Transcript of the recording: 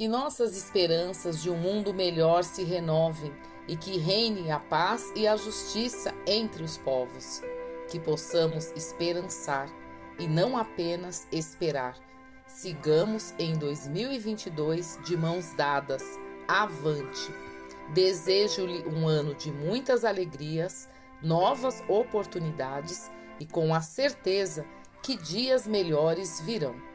Que nossas esperanças de um mundo melhor se renovem e que reine a paz e a justiça entre os povos. Que possamos esperançar e não apenas esperar. Sigamos em 2022 de mãos dadas. Avante! Desejo-lhe um ano de muitas alegrias, novas oportunidades e com a certeza que dias melhores virão.